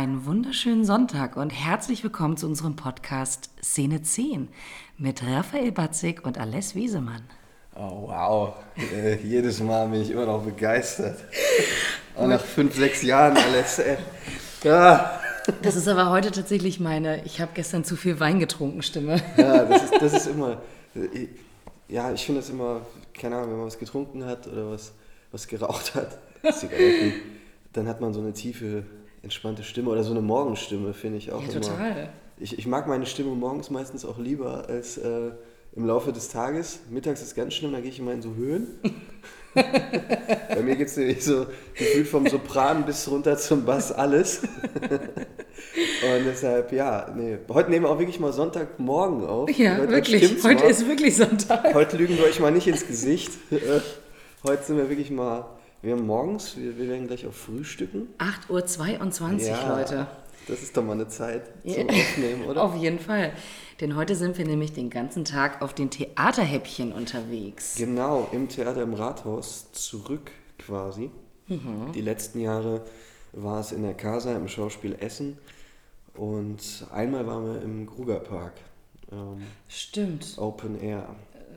Einen wunderschönen Sonntag und herzlich willkommen zu unserem Podcast Szene 10 mit Raphael Batzig und Aless Wiesemann. Oh, wow. Äh, jedes Mal bin ich immer noch begeistert. Auch nach fünf, sechs Jahren, Aless. Äh. Ja. Das ist aber heute tatsächlich meine, ich habe gestern zu viel Wein getrunken, Stimme. Ja, das ist, das ist immer, äh, ja, ich finde das immer, keine Ahnung, wenn man was getrunken hat oder was, was geraucht hat, Zigaretten, dann hat man so eine tiefe, entspannte Stimme oder so eine Morgenstimme, finde ich auch Ja, immer. total. Ich, ich mag meine Stimme morgens meistens auch lieber als äh, im Laufe des Tages. Mittags ist ganz schlimm, da gehe ich immer in so Höhen. Bei mir geht es nämlich so gefühlt vom Sopran bis runter zum Bass alles. Und deshalb, ja, nee. Heute nehmen wir auch wirklich mal Sonntagmorgen auf. Ja, heute, wirklich. Heute mal. ist wirklich Sonntag. Heute lügen wir euch mal nicht ins Gesicht. Heute sind wir wirklich mal, wir haben morgens, wir, wir werden gleich auf Frühstücken. 8.22 Uhr, Leute. Das ist doch mal eine Zeit zum Ja. Aufnehmen, oder? Auf jeden Fall. Denn heute sind wir nämlich den ganzen Tag auf den Theaterhäppchen unterwegs. Genau, im Theater im Rathaus zurück quasi. Mhm. Die letzten Jahre war es in der Casa im Schauspiel Essen und einmal waren wir im Grugerpark. Ähm, Stimmt. Open Air.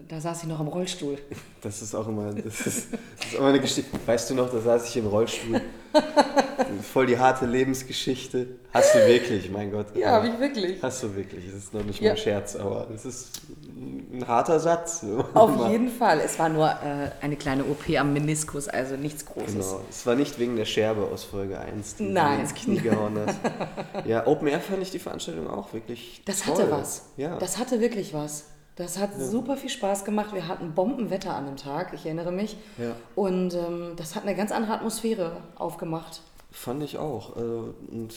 Da saß ich noch im Rollstuhl. Das ist auch immer, das ist, das ist immer eine Geschichte. Weißt du noch, da saß ich im Rollstuhl. Voll die harte Lebensgeschichte. Hast du wirklich, mein Gott. Ja, habe ich wirklich. Hast du wirklich. Das ist noch nicht Ja. mal ein Scherz, aber das ist ein harter Satz. Auf jeden Fall. Es war nur äh, eine kleine OP am Meniskus, also nichts Großes. Genau. Es war nicht wegen der Scherbe aus Folge 1, die Nein. ins Knie gehauen hast. Ja, Open Air fand ich die Veranstaltung auch wirklich Das toll. hatte was. Ja. Das hatte wirklich was. Das hat super viel Spaß gemacht. Wir hatten Bombenwetter an dem Tag, ich erinnere mich. Ja. Und ähm, das hat eine ganz andere Atmosphäre aufgemacht. Fand ich auch. Also, und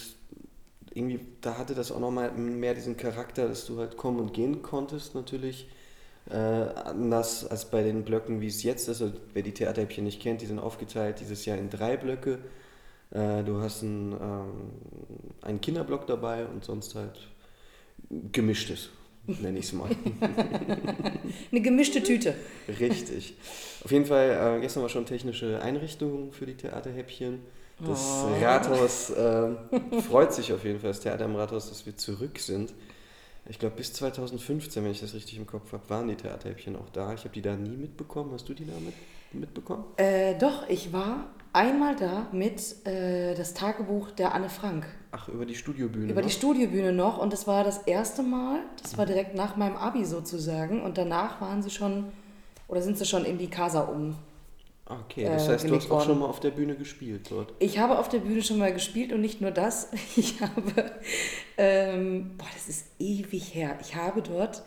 irgendwie, da hatte das auch nochmal mehr diesen Charakter, dass du halt kommen und gehen konntest, natürlich. Äh, anders als bei den Blöcken, wie es jetzt ist. Also, wer die Theaterhäppchen nicht kennt, die sind aufgeteilt dieses Jahr in drei Blöcke. Äh, du hast einen, ähm, einen Kinderblock dabei und sonst halt gemischtes, nenne ich es mal. Eine gemischte Tüte. Richtig. Auf jeden Fall, äh, gestern war schon technische Einrichtung für die Theaterhäppchen. Das Oh. Rathaus ähm, freut sich auf jeden Fall, das Theater im Rathaus, dass wir zurück sind. Ich glaube, bis 2015, wenn ich das richtig im Kopf habe, waren die Theaterhäppchen auch da. Ich habe die da nie mitbekommen. Hast du die da mit, mitbekommen? Äh, doch, ich war einmal da mit äh, das Tagebuch der Anne Frank. Ach, über die Studiobühne. Über die ne? Studiobühne noch. Und das war das erste Mal, das war direkt nach meinem Abi sozusagen. Und danach waren sie schon, oder sind sie schon in die Casa um. Okay, das äh, heißt, du hast auch schon mal auf der Bühne gespielt dort. Ich habe auf der Bühne schon mal gespielt und nicht nur das. Ich habe, ähm, boah, das ist ewig her. Ich habe dort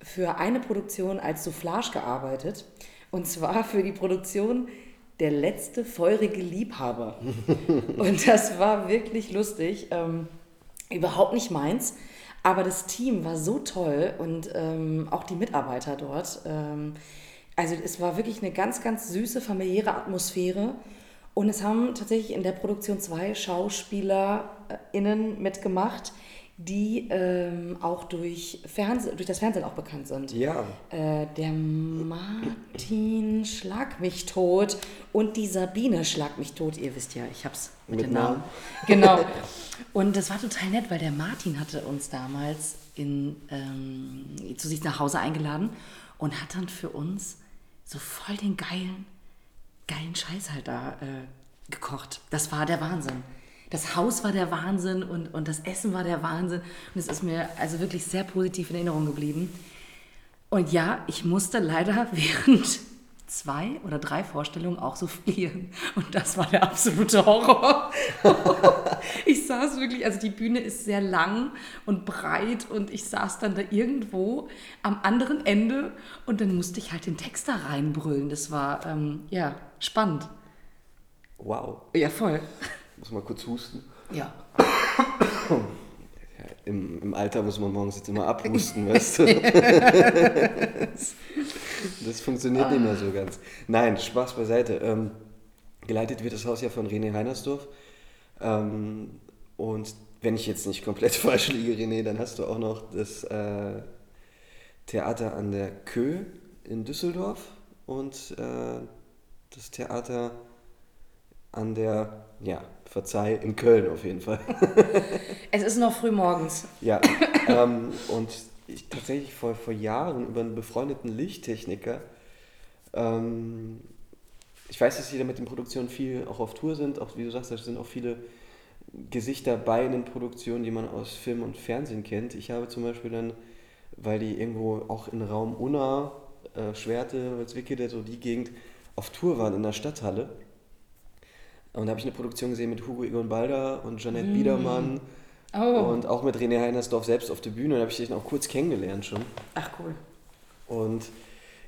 für eine Produktion als Soufflage gearbeitet. Und zwar für die Produktion Der letzte feurige Liebhaber. und das war wirklich lustig. Ähm, überhaupt nicht meins. Aber das Team war so toll und ähm, auch die Mitarbeiter dort. Ähm, also es war wirklich eine ganz, ganz süße, familiäre Atmosphäre. Und es haben tatsächlich in der Produktion zwei SchauspielerInnen mitgemacht, die ähm, auch durch, Fernseh, durch das Fernsehen auch bekannt sind. Ja, Äh, der Martin Schlag mich tot und die Sabine Schlag mich tot. Ihr wisst ja, ich hab's mit, Mit den Namen. Namen. Genau. Und das war total nett, weil der Martin hatte uns damals in, ähm, zu sich nach Hause eingeladen und hat dann für uns so voll den geilen, geilen Scheiß halt da äh, gekocht. Das war der Wahnsinn. Das Haus war der Wahnsinn und, und das Essen war der Wahnsinn. Und es ist mir also wirklich sehr positiv in Erinnerung geblieben. Und ja, ich musste leider während zwei oder drei Vorstellungen auch so fliehen. Und das war der absolute Horror. ich saß wirklich, also die Bühne ist sehr lang und breit und ich saß dann da irgendwo am anderen Ende und dann musste ich halt den Text da reinbrüllen. Das war, ähm, ja, spannend. wow. Ja, voll. Muss mal kurz husten. Ja. Im, Im Alter muss man morgens jetzt immer abhusten, weißt du? das funktioniert nicht mehr so ganz. Nein, Spaß beiseite. Ähm, geleitet wird das Haus ja von René Heinersdorf. Ähm, und wenn ich jetzt nicht komplett falsch liege, René, dann hast du auch noch das äh, Theater an der Kö in Düsseldorf und äh, das Theater an der, ja, verzeih, in Köln auf jeden Fall. Es ist noch früh morgens. Ja, ähm, und ich tatsächlich vor, vor Jahren über einen befreundeten Lichttechniker, ähm, ich weiß, dass sie da mit den Produktionen viel auch auf Tour sind, auch wie du sagst, da sind auch viele Gesichter bei in den Produktionen, die man aus Film und Fernsehen kennt. Ich habe zum Beispiel dann, weil die irgendwo auch in Raum Unna, äh, Schwerte, Holzwickede, so die Gegend, auf Tour waren in der Stadthalle. Und da habe ich eine Produktion gesehen mit Hugo Egon Balder und Jeanette Biedermann Oh. und auch mit René Heinersdorf selbst auf der Bühne. Da habe ich den auch kurz kennengelernt schon. Ach cool. Und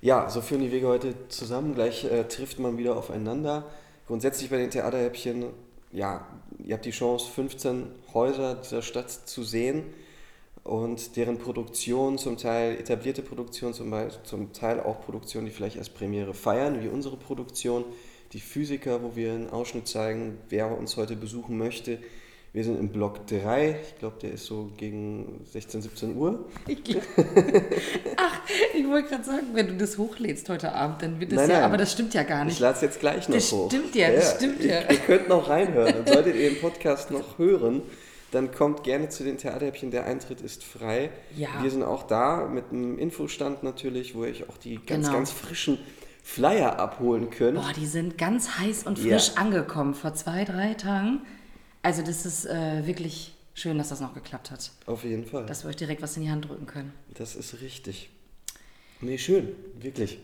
ja, so führen die Wege heute zusammen. Gleich äh, trifft man wieder aufeinander. Grundsätzlich bei den Theaterhäppchen, ja, ihr habt die Chance, 15 Häuser dieser Stadt zu sehen und deren Produktion, zum Teil etablierte Produktion, zum, Beispiel, zum Teil auch Produktionen, die vielleicht erst Premiere feiern, wie unsere Produktion. Die Physiker, wo wir einen Ausschnitt zeigen, wer uns heute besuchen möchte. Wir sind im Block 3, ich glaube, der ist so gegen 16, 17 Uhr. Ich glaub- Ach, ich wollte gerade sagen, wenn du das hochlädst heute Abend, dann wird das Nein, ja, nein. aber das stimmt ja gar Ich nicht. lade es jetzt gleich noch Das hoch. stimmt ja, das stimmt ja. Ihr, ihr könnt noch reinhören. Und solltet ihr den Podcast noch hören, dann kommt gerne zu den Theaterhäppchen. Der Eintritt ist frei. Ja. Wir sind auch da mit einem Infostand natürlich, wo euch auch die ganz, Genau. ganz frischen Flyer abholen könnt. Boah, die sind ganz heiß und Ja. frisch angekommen vor zwei, drei Tagen. Also das ist äh, wirklich schön, dass das noch geklappt hat. Auf jeden Fall. Das, Dass wir euch direkt was in die Hand drücken können. ist richtig. Nee, schön. Wirklich.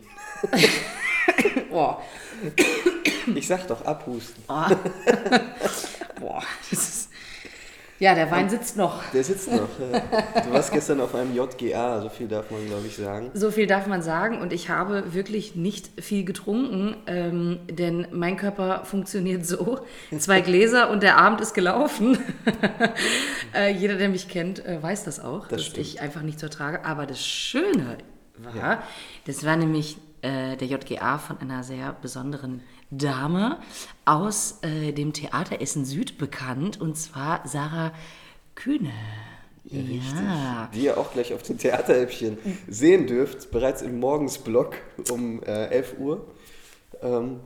Boah, Ich sag doch, abhusten. boah, das ist... Ja, der Wein sitzt noch. Der sitzt noch. Du warst gestern auf einem JGA, so viel darf man, glaube ich, sagen. So viel darf man sagen und ich habe wirklich nicht viel getrunken, ähm, denn mein Körper funktioniert so. Zwei Gläser und der Abend ist gelaufen. äh, jeder, der mich kennt, äh, weiß das auch, Das dass stimmt. ich einfach nicht so trage. Aber das Schöne war, das war nämlich äh, der JGA von einer sehr besonderen Dame aus äh, dem Theater Essen Süd bekannt und zwar Sarah Kühne. Ja. Die ihr auch gleich auf den Theaterhäppchen sehen dürft, bereits im Morgensblock um äh, 11 Uhr. Ähm,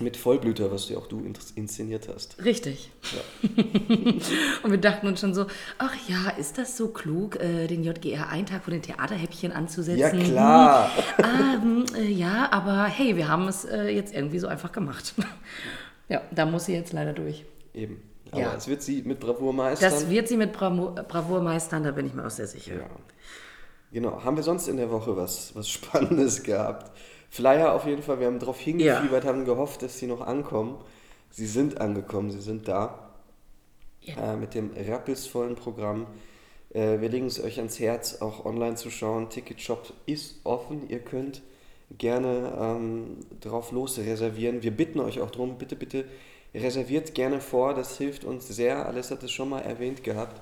mit Vollblüter, was ja auch du ins- inszeniert hast. Richtig. und wir dachten uns schon so, ach ja, ist das so klug, äh, den JGR einen Tag vor den Theaterhäppchen anzusetzen? Ja, klar. Hm, ähm, äh, ja, aber hey, wir haben es äh, jetzt irgendwie so einfach gemacht. ja, da muss sie jetzt leider durch. Eben. Aber Ja. es wird sie mit Bravour meistern. Das wird sie mit Bravo Bravour meistern, da bin ich mir auch sehr sicher. ja. Genau. Haben wir sonst in der Woche was, was Spannendes gehabt? Flyer auf jeden Fall. Wir haben darauf hingefiebert, haben gehofft, dass sie noch ankommen. Sie sind angekommen, sie sind da. Ja. äh, mit dem rappelsvollen Programm. Äh, wir legen es euch ans Herz, auch online zu schauen. Ticketshop ist offen. Ihr könnt gerne ähm, drauf los reservieren. Wir bitten euch auch darum, bitte, bitte reserviert gerne vor. Das hilft uns sehr. Alles hat es schon mal erwähnt gehabt,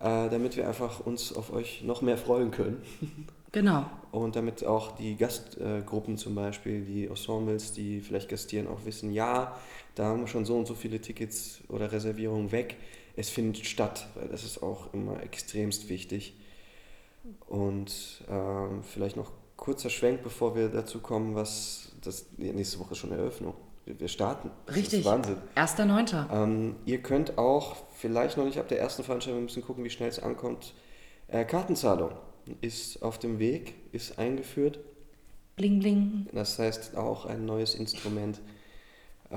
äh, damit wir einfach uns auf euch noch mehr freuen können. Genau. Und damit auch die Gastgruppen zum Beispiel, die Ensembles, die vielleicht gastieren, auch wissen, ja, da haben wir schon so und so viele Tickets oder Reservierungen weg. Es findet statt, weil das ist auch immer extremst wichtig. Und ähm, vielleicht noch kurzer Schwenk, bevor wir dazu kommen, was das nächste Woche ist schon Eröffnung. Wir, wir starten. Das Richtig. Wahnsinn. 1.9. Ähm, ihr könnt auch, vielleicht noch nicht ab der ersten Veranstaltung, wir müssen gucken, wie schnell es ankommt. Äh, Kartenzahlung ist auf dem Weg, ist eingeführt. Bling, bling. Das heißt auch ein neues Instrument, äh,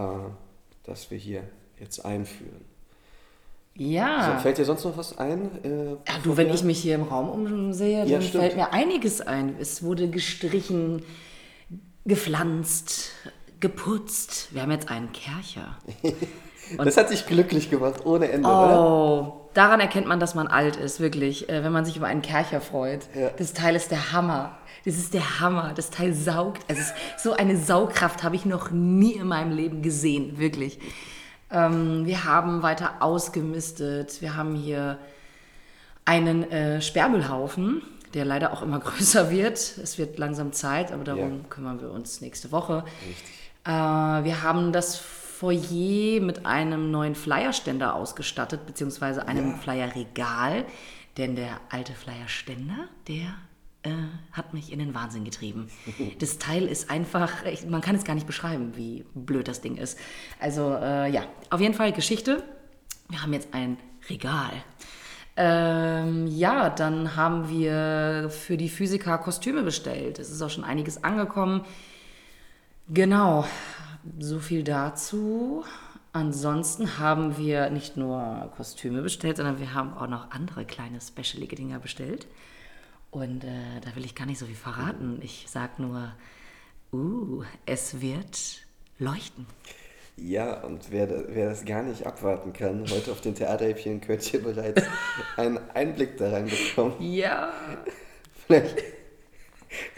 das wir hier jetzt einführen. Ja. So, fällt dir sonst noch was ein? Äh, Ja, du, wenn ich mich hier im Raum umsehe, Ja, dann stimmt. fällt mir einiges ein. Es wurde gestrichen, gepflanzt, geputzt. Wir haben jetzt einen Kercher. Das hat dich glücklich gemacht, ohne Ende, oder? Oh, daran erkennt man, dass man alt ist, wirklich, äh, wenn man sich über einen Kercher freut. Ja. Das Teil ist der Hammer. Das ist der Hammer. Das Teil saugt. Es ist, so eine Saugkraft habe ich noch nie in meinem Leben gesehen, wirklich. Ähm, wir haben weiter ausgemistet. Wir haben hier einen äh, Sperrmüllhaufen, der leider auch immer größer wird. Es wird langsam Zeit, aber darum Ja. kümmern wir uns nächste Woche. Richtig. Äh, wir haben das Foyer mit einem neuen Flyerständer ausgestattet, beziehungsweise einem Flyerregal. Denn der alte Flyerständer, der äh, hat mich in den Wahnsinn getrieben. Das Teil ist einfach, ich, man kann es gar nicht beschreiben, wie blöd das Ding ist. Also äh, ja, auf jeden Fall Geschichte. Wir haben jetzt ein Regal. Ähm, ja, dann haben wir für die Physiker Kostüme bestellt. Es ist auch schon einiges angekommen. Genau, so viel dazu. Ansonsten haben wir nicht nur Kostüme bestellt, sondern wir haben auch noch andere kleine specialige Dinger bestellt. Und äh, da will ich gar nicht so viel verraten. Ich sag nur, uh, es wird leuchten. Ja, und wer, wer das gar nicht abwarten kann, heute auf den Theaterhäppchen könnt ihr bereits einen Einblick da rein bekommen. Ja. Vielleicht.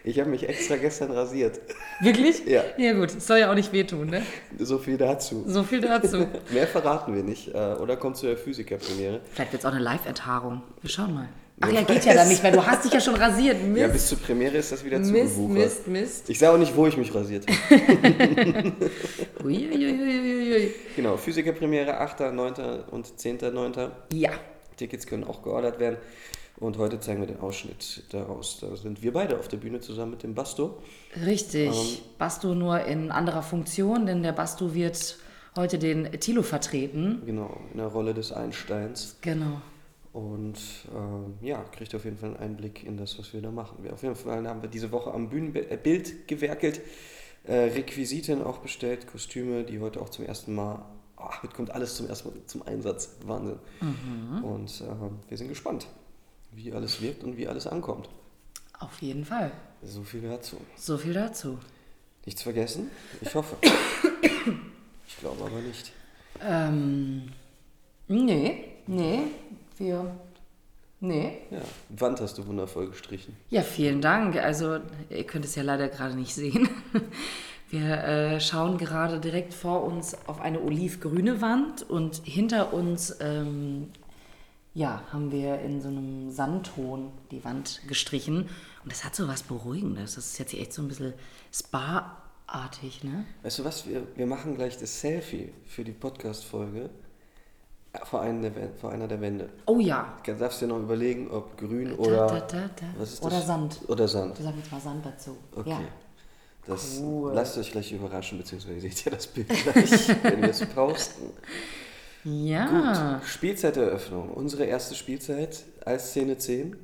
Ich habe mich extra gestern rasiert. Wirklich? Ja. Ja gut, es soll ja auch nicht wehtun, ne? So viel dazu. So viel dazu. Mehr verraten wir nicht. äh, Oder kommt zu der Physikerpremiere. Vielleicht wird es auch eine Live-Ertagung. Wir schauen mal. Ach ja, geht ja dann nicht, weil du hast dich ja schon rasiert. Mist, Ja, bis zur Premiere ist das wieder Mist, zugewuchert. Mist, Mist. Ich sage auch nicht, wo ich mich rasiert habe. Genau, Physikerpremiere 8., 9. und 10.9. Ja, Tickets können auch geordert werden. Und heute zeigen wir den Ausschnitt daraus. Da sind wir beide auf der Bühne zusammen mit dem Basto. richtig. Ähm. Bastu nur in anderer Funktion, denn der Bastu wird heute den Tilo vertreten. Genau, in der Rolle des Einsteins. Genau. Und ähm, ja, kriegt auf jeden Fall einen Einblick in das, was wir da machen. Wir auf jeden Fall haben wir diese Woche am Bühnenbild gewerkelt, äh, Requisiten auch bestellt, Kostüme, die heute auch zum ersten Mal, ah, heute kommt alles zum ersten Mal zum Einsatz. Wahnsinn. Und ähm, wir sind gespannt, wie alles wirkt und wie alles ankommt. Auf jeden Fall. So viel dazu. So viel dazu. Nichts vergessen? Ich hoffe. Ich glaube aber nicht. Ähm, nee, nee, wir, nee. Ja, Wand hast du wundervoll gestrichen. Ja, vielen Dank. Also, ihr könnt es ja leider gerade nicht sehen. Wir äh, schauen gerade direkt vor uns auf eine olivgrüne Wand und hinter uns ähm, ja, haben wir in so einem Sandton die Wand gestrichen. Und das hat so was Beruhigendes. Das ist jetzt echt so ein bisschen Spa-artig, ne? Weißt du was, wir, wir machen gleich das Selfie für die Podcast-Folge vor, einem der vor einer der Wände. Oh ja. Du darfst dir noch überlegen, ob grün oder... da, da, da. Was ist Oder das? Sand. Oder Sand. Du sagst jetzt mal Sand dazu. Okay. Ja. Das Cool. lasst euch gleich überraschen, beziehungsweise ihr seht ja das Bild gleich, wenn wir es posten. Ja. Gut, Spielzeiteröffnung. Unsere erste Spielzeit als Szene 10.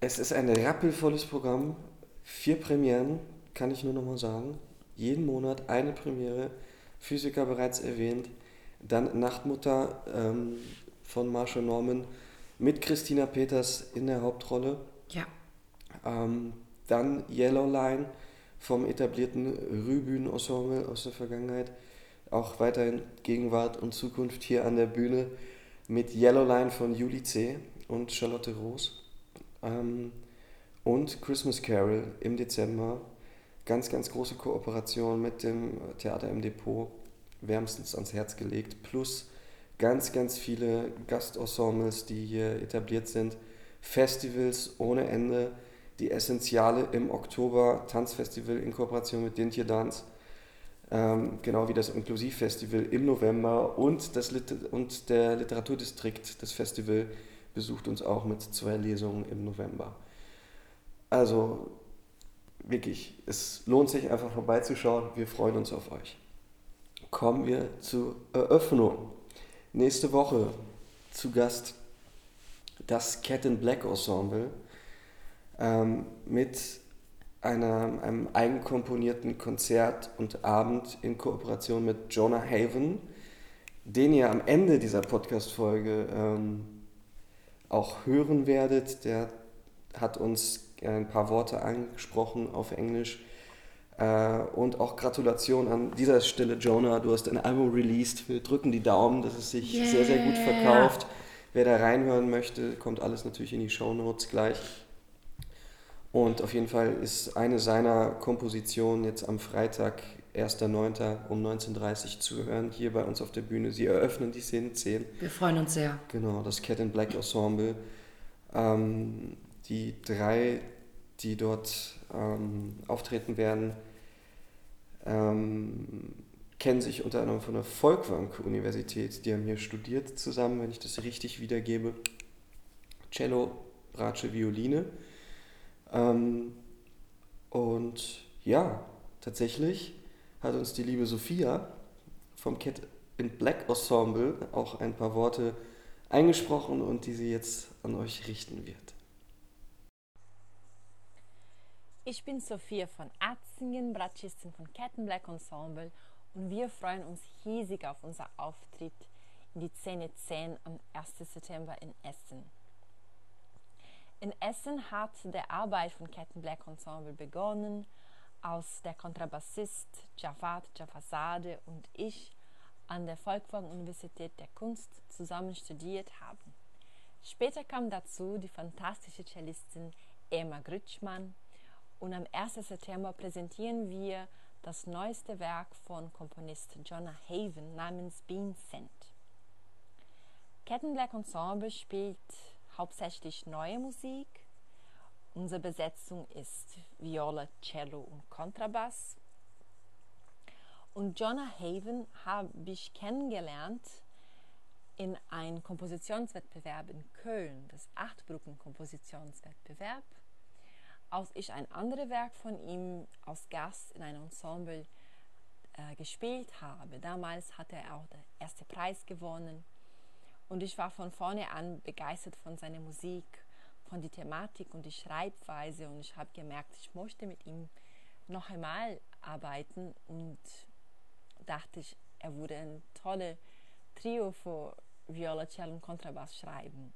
Es ist ein rappelvolles Programm. Vier Premieren, kann ich nur nochmal sagen. Jeden Monat eine Premiere. Physiker bereits erwähnt. Dann Nachtmutter ähm, von Marshall Norman mit Christina Peters in der Hauptrolle. Ja. Ähm, dann Yellow Line vom etablierten Rübühnen-Ensemble aus der Vergangenheit. Auch weiterhin Gegenwart und Zukunft hier an der Bühne mit Yellow Line von Julie C. und Charlotte Roos. Ähm, und Christmas Carol im Dezember. Ganz, ganz große Kooperation mit dem Theater im Depot. Wärmstens ans Herz gelegt. Plus ganz, ganz viele Gastensembles, die hier etabliert sind. Festivals ohne Ende. Die Essentiale im Oktober, Tanzfestival in Kooperation mit Dintje Dance. Ähm, genau wie das Inklusivfestival im November und, das Lit und der Literaturdistrikt, das Festival, besucht uns auch mit zwei Lesungen im November. Also wirklich, es lohnt sich einfach vorbeizuschauen. Wir freuen uns auf euch. Kommen wir zur Eröffnung. Nächste Woche zu Gast das Cat in Black Ensemble ähm, mit einer, einem eigenkomponierten Konzert und Abend in Kooperation mit Jonah Haven, den ihr am Ende dieser Podcast-Folge ähm, auch hören werdet. Der hat uns ein paar Worte angesprochen auf Englisch. Äh, und auch Gratulation an dieser Stelle, Jonah. Du hast ein Album released. Wir drücken die Daumen, dass es sich sehr, sehr gut Yeah. verkauft. Wer da reinhören möchte, kommt alles natürlich in die Show Notes gleich. Und auf jeden Fall ist eine seiner Kompositionen jetzt am Freitag, 1.9. um 19.30 Uhr zu hören, hier bei uns auf der Bühne. Sie eröffnen die Szene 10. Wir freuen uns sehr. Genau, das Cat in Black Ensemble. Ähm, die drei, die dort ähm, auftreten werden, ähm, kennen sich unter anderem von der Folkwang-Universität. Die haben hier studiert zusammen, wenn ich das richtig wiedergebe. Cello, Bratsche, Violine. Ähm, und ja, tatsächlich hat uns die liebe Sophia vom Cat in Black Ensemble auch ein paar Worte eingesprochen und die sie jetzt an euch richten wird. Ich bin Sophia von Atzingen, Bratschistin von Cat in Black Ensemble und wir freuen uns riesig auf unser Auftritt in die Szene 10 am 1. September in Essen. In Essen hat der Arbeit von Captain Black Ensemble begonnen, als der Kontrabassist Javad Javazade und ich an der Volkwang Universität der Kunst zusammen studiert haben. Später kam dazu die fantastische Cellistin Emma Grütschmann und am 1. September präsentieren wir das neueste Werk von Komponist Jonah Haven namens Bean Scent. Captain Black Ensemble spielt hauptsächlich neue Musik. Unsere Besetzung ist Viola, Cello und Kontrabass. Und Jonah Haven habe ich kennengelernt in einem Kompositionswettbewerb in Köln, das Achtgruppen-Kompositionswettbewerb, als ich ein anderes Werk von ihm als Gast in einem Ensemble äh, gespielt habe. Damals hatte er auch den ersten Preis gewonnen und ich war von vorne an begeistert von seiner Musik, von der Thematik und der Schreibweise. Und ich habe gemerkt, ich möchte mit ihm noch einmal arbeiten und dachte ich, er würde ein tolles Trio für Viola, Cello und Kontrabass schreiben.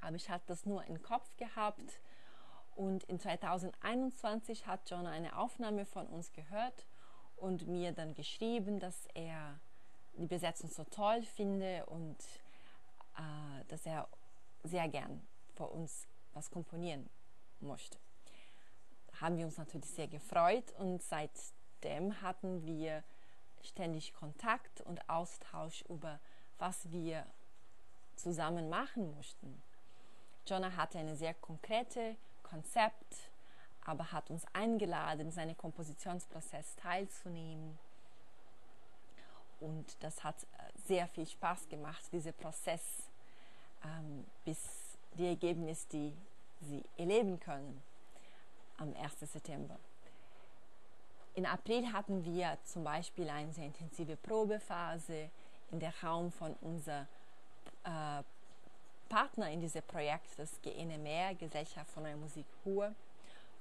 Aber ich hatte das nur im Kopf gehabt und in 2021 hat John eine Aufnahme von uns gehört und mir dann geschrieben, dass er die Besetzung so toll finde und äh, dass er sehr gern für uns was komponieren möchte. Haben wir uns natürlich sehr gefreut und seitdem hatten wir ständig Kontakt und Austausch über was wir zusammen machen möchten. Jonah hatte ein sehr konkretes Konzept, aber hat uns eingeladen, seinen Kompositionsprozess teilzunehmen und das hat äh, sehr viel Spaß gemacht, dieser Prozess, ähm, bis die Ergebnisse, die Sie erleben können am 1. September. In April hatten wir zum Beispiel eine sehr intensive Probephase in der Raum von unserem äh, Partner in diesem Projekt, das GNMR, Gesellschaft von der Musik Ruhe,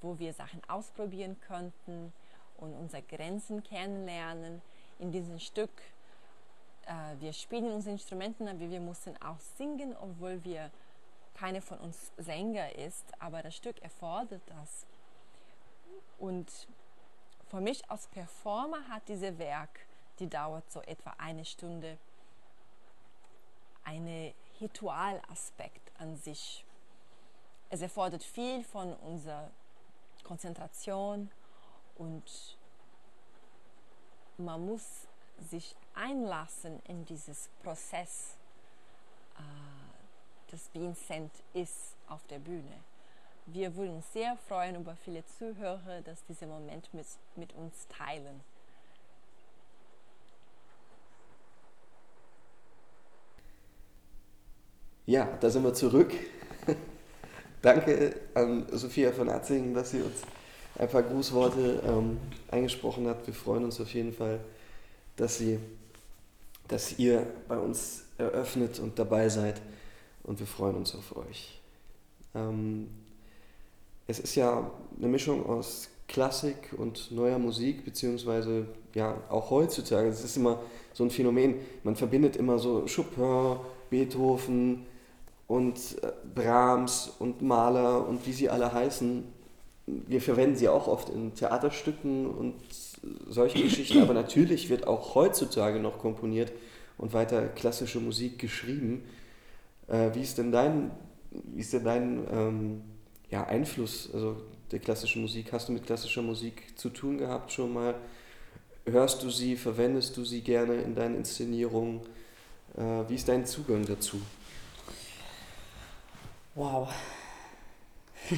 wo wir Sachen ausprobieren konnten und unsere Grenzen kennenlernen in diesem Stück, äh, wir spielen unsere Instrumenten, aber wir mussten auch singen, obwohl wir keine von uns Sänger ist, aber das Stück erfordert das. Und für mich als Performer hat dieses Werk, die dauert so etwa eine Stunde, einen Ritualaspekt an sich. Es erfordert viel von unserer Konzentration und man muss sich einlassen in dieses Prozess, äh, das Vincent ist auf der Bühne. Wir würden uns sehr freuen über viele Zuhörer, dass diese Moment mit, mit uns teilen. Ja, da sind wir zurück. Danke an Sophia von Atzingen, dass sie uns ein paar Grußworte ähm, eingesprochen hat. Wir freuen uns auf jeden Fall, dass, sie, dass ihr bei uns eröffnet und dabei seid und wir freuen uns auf euch. Ähm, es ist ja eine Mischung aus Klassik und neuer Musik, beziehungsweise ja auch heutzutage. Es ist immer so ein Phänomen, man verbindet immer so Chopin, Beethoven und äh, Brahms und Mahler und wie sie alle heißen wir verwenden sie auch oft in Theaterstücken und solche Geschichten, aber natürlich wird auch heutzutage noch komponiert und weiter klassische Musik geschrieben. Äh, wie ist denn dein, wie ist denn dein ähm, ja, Einfluss also der klassischen Musik? Hast du mit klassischer Musik zu tun gehabt schon mal? Hörst du sie, verwendest du sie gerne in deinen Inszenierungen? Äh, wie ist dein Zugang dazu? Wow,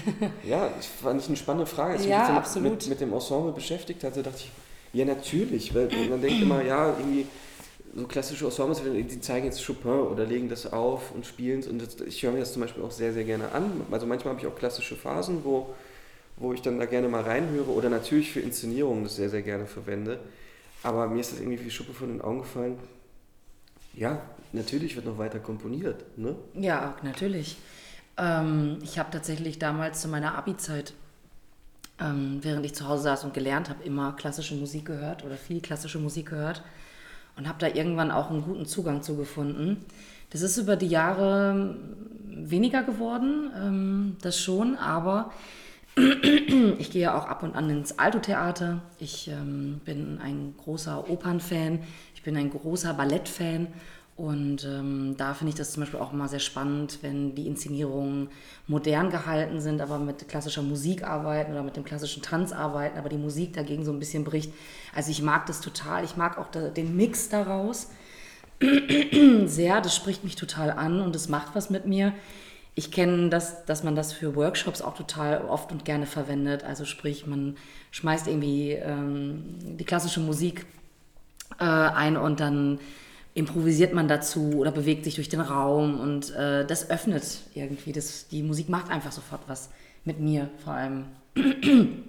ja, das fand ich eine spannende Frage. Als ja, ich mich absolut. Mit, mit dem Ensemble beschäftigt hatte, dachte ich, ja, natürlich, weil man denkt immer, ja, irgendwie so klassische Ensembles, die zeigen jetzt Chopin oder legen das auf und spielen es. Und das, ich höre mir das zum Beispiel auch sehr, sehr gerne an. Also manchmal habe ich auch klassische Phasen, wo, wo ich dann da gerne mal reinhöre oder natürlich für Inszenierungen das sehr, sehr gerne verwende. Aber mir ist das irgendwie wie Schuppe von den Augen gefallen. Ja, natürlich wird noch weiter komponiert. Ne? Ja, natürlich. Ähm, ich habe tatsächlich damals zu meiner Abi-Zeit, ähm, während ich zu Hause saß und gelernt habe, immer klassische Musik gehört oder viel klassische Musik gehört und habe da irgendwann auch einen guten Zugang zu gefunden. Das ist über die Jahre weniger geworden, ähm, das schon, aber ich gehe auch ab und an ins Alto-Theater. Ich ähm, bin ein großer Opernfan, ich bin ein großer Ballettfan und ähm, da finde ich das zum Beispiel auch immer sehr spannend, wenn die Inszenierungen modern gehalten sind, aber mit klassischer Musik arbeiten oder mit dem klassischen Tanz arbeiten, aber die Musik dagegen so ein bisschen bricht. Also ich mag das total. Ich mag auch da, den Mix daraus sehr. Das spricht mich total an und es macht was mit mir. Ich kenne das, dass man das für Workshops auch total oft und gerne verwendet. Also sprich, man schmeißt irgendwie ähm, die klassische Musik äh, ein und dann improvisiert man dazu oder bewegt sich durch den Raum und äh, das öffnet irgendwie. Das, die Musik macht einfach sofort was mit mir vor allem.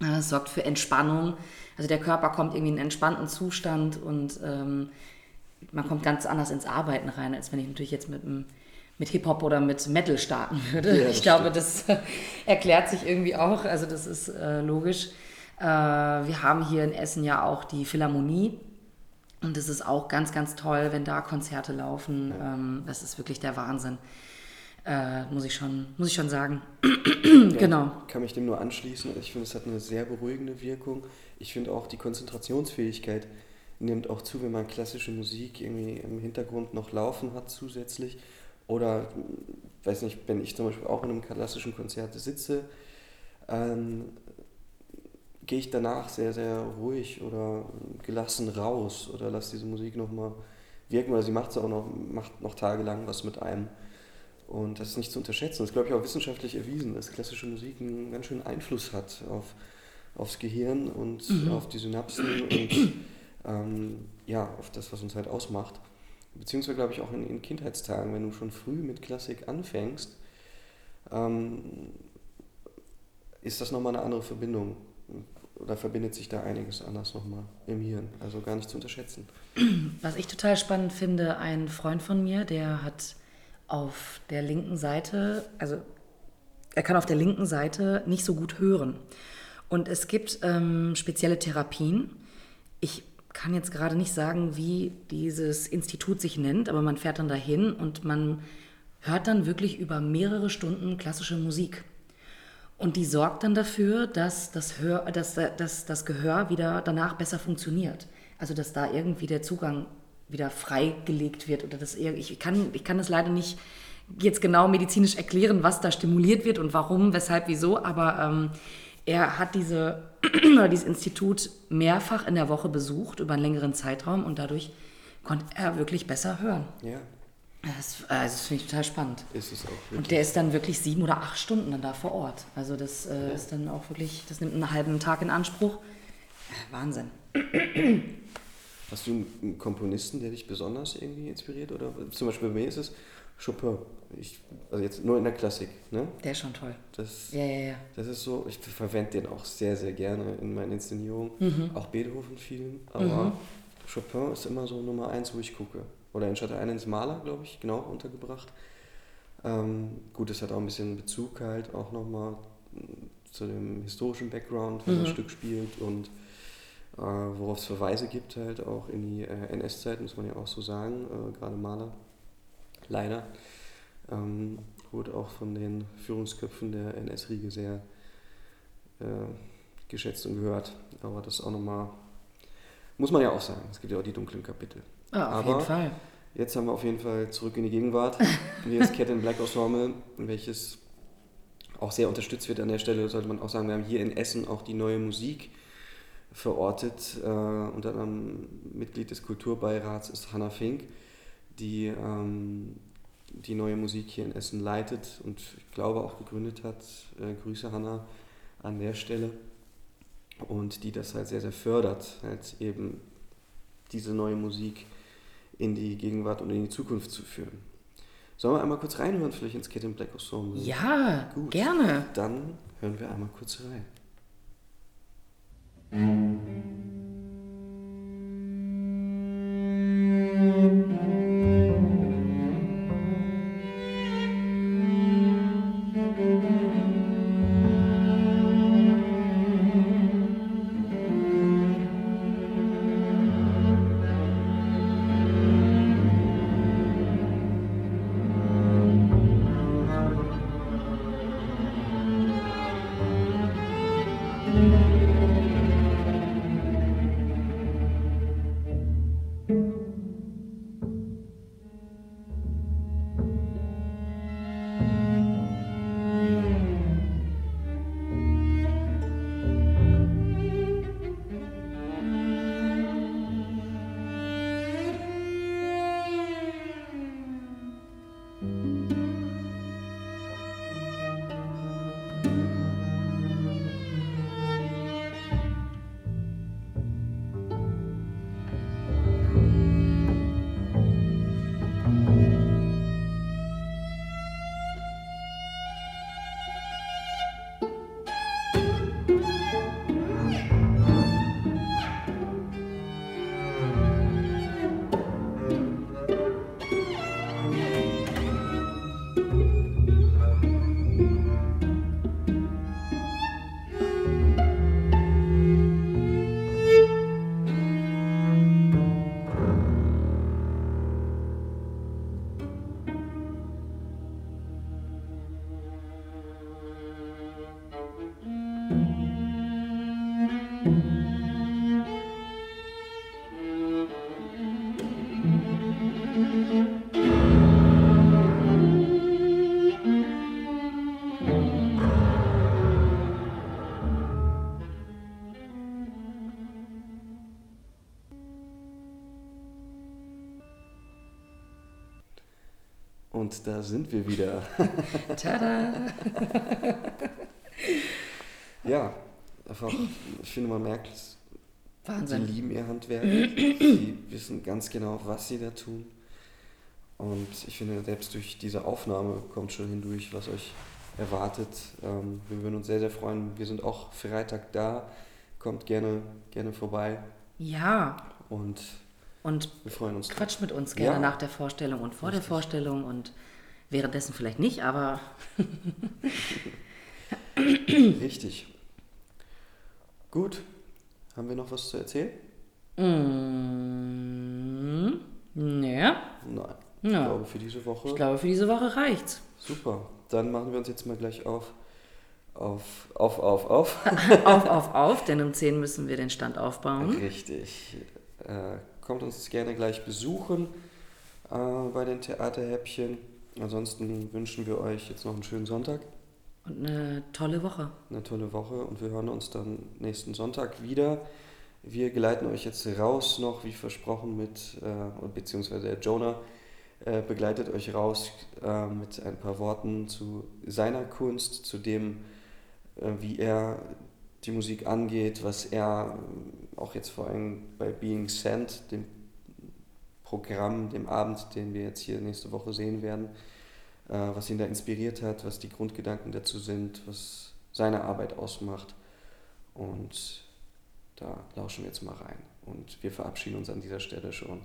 Es sorgt für Entspannung. Also der Körper kommt irgendwie in einen entspannten Zustand und ähm, man kommt ganz anders ins Arbeiten rein, als wenn ich natürlich jetzt mit, mit Hip-Hop oder mit Metal starten würde. Ja, ich glaube, das erklärt sich irgendwie auch. Also das ist äh, logisch. Äh, wir haben hier in Essen ja auch die Philharmonie und es ist auch ganz, ganz toll, wenn da Konzerte laufen. Ähm, das ist wirklich der Wahnsinn. Äh, muss, ich schon, muss ich schon sagen. genau. Ich kann mich dem nur anschließen. Ich finde, es hat eine sehr beruhigende Wirkung. Ich finde auch, die Konzentrationsfähigkeit nimmt auch zu, wenn man klassische Musik irgendwie im Hintergrund noch laufen hat zusätzlich. Oder, weiß nicht, wenn ich zum Beispiel auch in einem klassischen Konzert sitze, ähm, gehe ich danach sehr, sehr ruhig oder gelassen raus oder lasse diese Musik nochmal wirken, weil sie macht es auch noch, macht noch tagelang was mit einem. Und das ist nicht zu unterschätzen. Das ist, glaube ich, auch wissenschaftlich erwiesen, dass klassische Musik einen ganz schönen Einfluss hat auf, aufs Gehirn und mhm. auf die Synapsen und ähm, ja, auf das, was uns halt ausmacht. Beziehungsweise, glaube ich, auch in, in Kindheitstagen, wenn du schon früh mit Klassik anfängst, ähm, ist das nochmal eine andere Verbindung oder verbindet sich da einiges anders nochmal im Hirn. Also gar nicht zu unterschätzen. Was ich total spannend finde, ein Freund von mir, der hat auf der linken Seite, also er kann auf der linken Seite nicht so gut hören. Und es gibt ähm, spezielle Therapien. Ich kann jetzt gerade nicht sagen, wie dieses Institut sich nennt, aber man fährt dann dahin und man hört dann wirklich über mehrere Stunden klassische Musik. Und die sorgt dann dafür, dass das, Hör, dass, dass das Gehör wieder danach besser funktioniert. Also dass da irgendwie der Zugang wieder freigelegt wird. Oder das, ich, kann, ich kann das leider nicht jetzt genau medizinisch erklären, was da stimuliert wird und warum, weshalb, wieso. Aber ähm, er hat diese, dieses Institut mehrfach in der Woche besucht über einen längeren Zeitraum und dadurch konnte er wirklich besser hören. Ja. Das, also das finde ich total spannend. Ist es auch. Wirklich. Und der ist dann wirklich sieben oder acht Stunden dann da vor Ort. Also das äh, ja. ist dann auch wirklich, das nimmt einen halben Tag in Anspruch. Wahnsinn. Hast du einen Komponisten, der dich besonders irgendwie inspiriert? Oder zum Beispiel bei mir ist es Chopin. Ich, also jetzt nur in der Klassik. Ne? Der ist schon toll. Das, ja, ja, ja. Das ist so, ich verwende den auch sehr, sehr gerne in meinen Inszenierungen. Mhm. Auch Beethoven vielen. Aber mhm. Chopin ist immer so Nummer eins, wo ich gucke oder in Stadt 1 Maler, glaube ich, genau, untergebracht. Ähm, gut, es hat auch ein bisschen Bezug halt auch nochmal zu dem historischen Background, was mhm. das Stück spielt und äh, worauf es Verweise gibt halt auch in die äh, NS-Zeit, muss man ja auch so sagen, äh, gerade Maler. Leider. Ähm, wurde auch von den Führungsköpfen der NS-Riege sehr äh, geschätzt und gehört. Aber das auch nochmal, muss man ja auch sagen, es gibt ja auch die dunklen Kapitel. Ja, auf Aber jeden Fall. Jetzt haben wir auf jeden Fall zurück in die Gegenwart. Hier ist Cat in Black Ensemble, welches auch sehr unterstützt wird an der Stelle, sollte man auch sagen. Wir haben hier in Essen auch die neue Musik verortet. Äh, unter anderem Mitglied des Kulturbeirats ist Hanna Fink, die ähm, die neue Musik hier in Essen leitet und ich glaube auch gegründet hat. Äh, Grüße Hanna an der Stelle. Und die das halt sehr, sehr fördert, halt eben diese neue Musik in die Gegenwart und in die Zukunft zu führen. Sollen wir einmal kurz reinhören, vielleicht ins Kid in Black Ensemble? Ja, Gut. gerne. Dann hören wir einmal kurz rein. Und da sind wir wieder. Tada! ja, einfach, ich finde, man merkt, Wahnsinn. sie lieben ihr Handwerk. sie wissen ganz genau, was sie da tun. Und ich finde, selbst durch diese Aufnahme kommt schon hindurch, was euch erwartet. Ähm, wir würden uns sehr, sehr freuen. Wir sind auch Freitag da. Kommt gerne, gerne vorbei. Ja. Und und wir freuen uns quatscht mit uns gerne ja. nach der Vorstellung und vor Richtig. der Vorstellung und währenddessen vielleicht nicht, aber. Richtig. Gut. Haben wir noch was zu erzählen? Mm, nee. Nein. Ich ja. glaube, für diese Woche. Ich glaube, für diese Woche reicht's. Super. Dann machen wir uns jetzt mal gleich auf. Auf, auf, auf, auf. auf, auf, auf, denn um 10 müssen wir den Stand aufbauen. Richtig. Äh, kommt uns gerne gleich besuchen äh, bei den Theaterhäppchen. Ansonsten wünschen wir euch jetzt noch einen schönen Sonntag. Und eine tolle Woche. Eine tolle Woche und wir hören uns dann nächsten Sonntag wieder. Wir geleiten euch jetzt raus noch, wie versprochen, mit, äh, beziehungsweise der Jonah äh, begleitet euch raus äh, mit ein paar Worten zu seiner Kunst, zu dem, äh, wie er die Musik angeht, was er auch jetzt vor allem bei Being Sent, dem Programm, dem Abend, den wir jetzt hier nächste Woche sehen werden, äh, was ihn da inspiriert hat, was die Grundgedanken dazu sind, was seine Arbeit ausmacht. Und da lauschen wir jetzt mal rein. Und wir verabschieden uns an dieser Stelle schon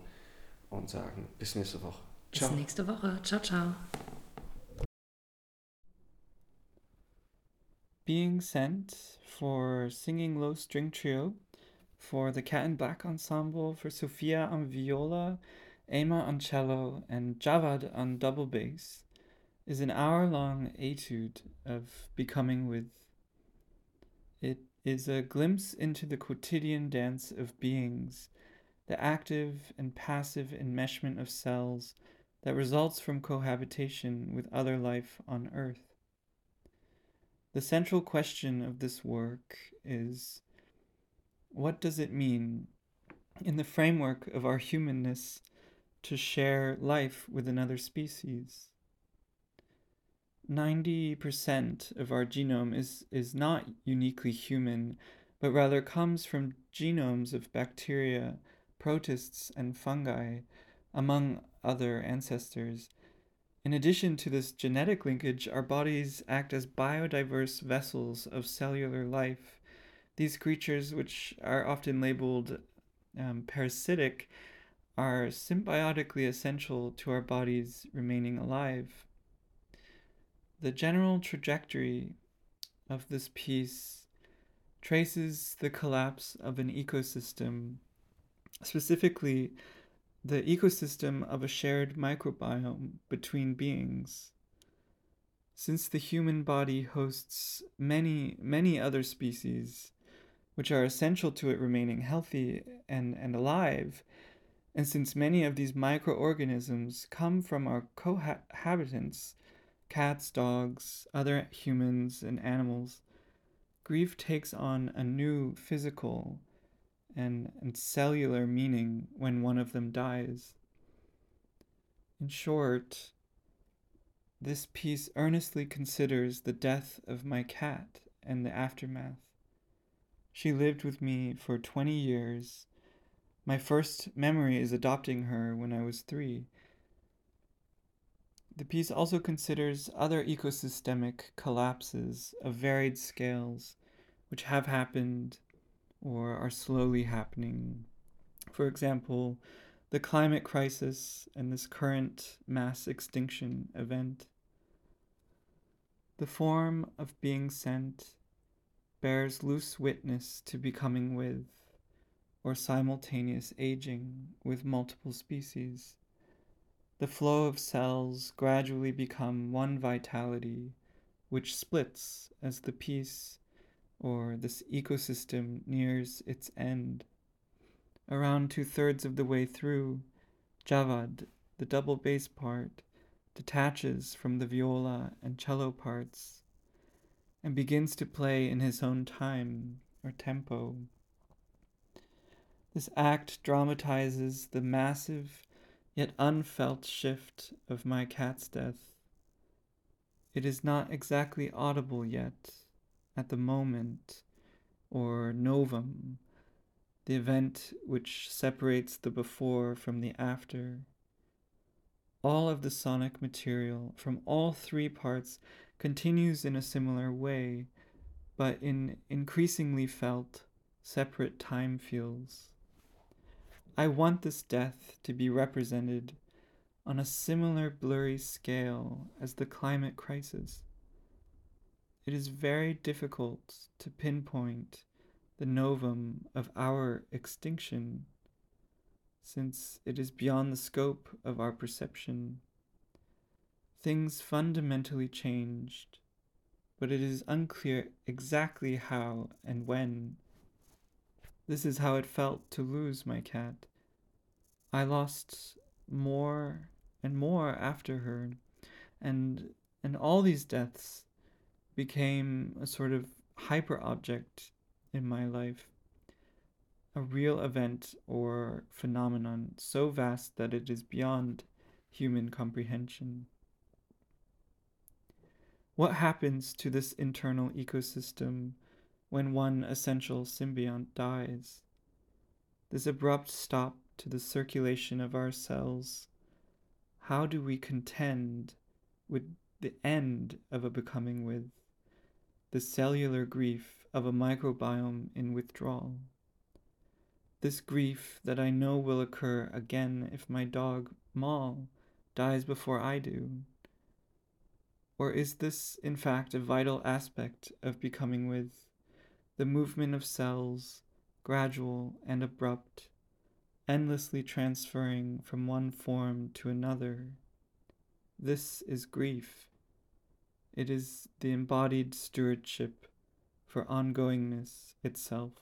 und sagen bis nächste Woche. Ciao. Bis nächste Woche. Ciao, ciao. Being Sent for Singing Low String Trio for the Cat in Black Ensemble, for Sophia on viola, Emma on cello, and Javad on double bass, is an hour long etude of becoming with. It is a glimpse into the quotidian dance of beings, the active and passive enmeshment of cells that results from cohabitation with other life on Earth. The central question of this work is what does it mean in the framework of our humanness to share life with another species? 90% of our genome is, is not uniquely human, but rather comes from genomes of bacteria, protists, and fungi, among other ancestors. In addition to this genetic linkage, our bodies act as biodiverse vessels of cellular life. These creatures, which are often labeled um, parasitic, are symbiotically essential to our bodies remaining alive. The general trajectory of this piece traces the collapse of an ecosystem, specifically the ecosystem of a shared microbiome between beings. Since the human body hosts many, many other species, which are essential to it remaining healthy and, and alive, and since many of these microorganisms come from our cohabitants, cats, dogs, other humans, and animals, grief takes on a new physical and, and cellular meaning when one of them dies. In short, this piece earnestly considers the death of my cat and the aftermath. She lived with me for 20 years. My first memory is adopting her when I was three. The piece also considers other ecosystemic collapses of varied scales which have happened or are slowly happening. For example, the climate crisis and this current mass extinction event. The form of being sent bears loose witness to becoming with or simultaneous aging with multiple species. The flow of cells gradually become one vitality, which splits as the piece or this ecosystem nears its end. Around two thirds of the way through, Javad, the double bass part, detaches from the viola and cello parts and begins to play in his own time or tempo. This act dramatizes the massive yet unfelt shift of my cat's death. It is not exactly audible yet at the moment, or novum, the event which separates the before from the after. All of the sonic material from all three parts continues in a similar way, but in increasingly felt, separate time fields. I want this death to be represented on a similar blurry scale as the climate crisis. It is very difficult to pinpoint the novum of our extinction, since it is beyond the scope of our perception. Things fundamentally changed, but it is unclear exactly how and when. This is how it felt to lose my cat. I lost more and more after her, and and all these deaths became a sort of hyper object in my life, a real event or phenomenon so vast that it is beyond human comprehension. What happens to this internal ecosystem when one essential symbiont dies? This abrupt stop to the circulation of our cells. How do we contend with the end of a becoming with? The cellular grief of a microbiome in withdrawal. This grief that I know will occur again if my dog, Maul, dies before I do. Or is this, in fact, a vital aspect of becoming with the movement of cells, gradual and abrupt, endlessly transferring from one form to another? This is grief it is the embodied stewardship for ongoingness itself.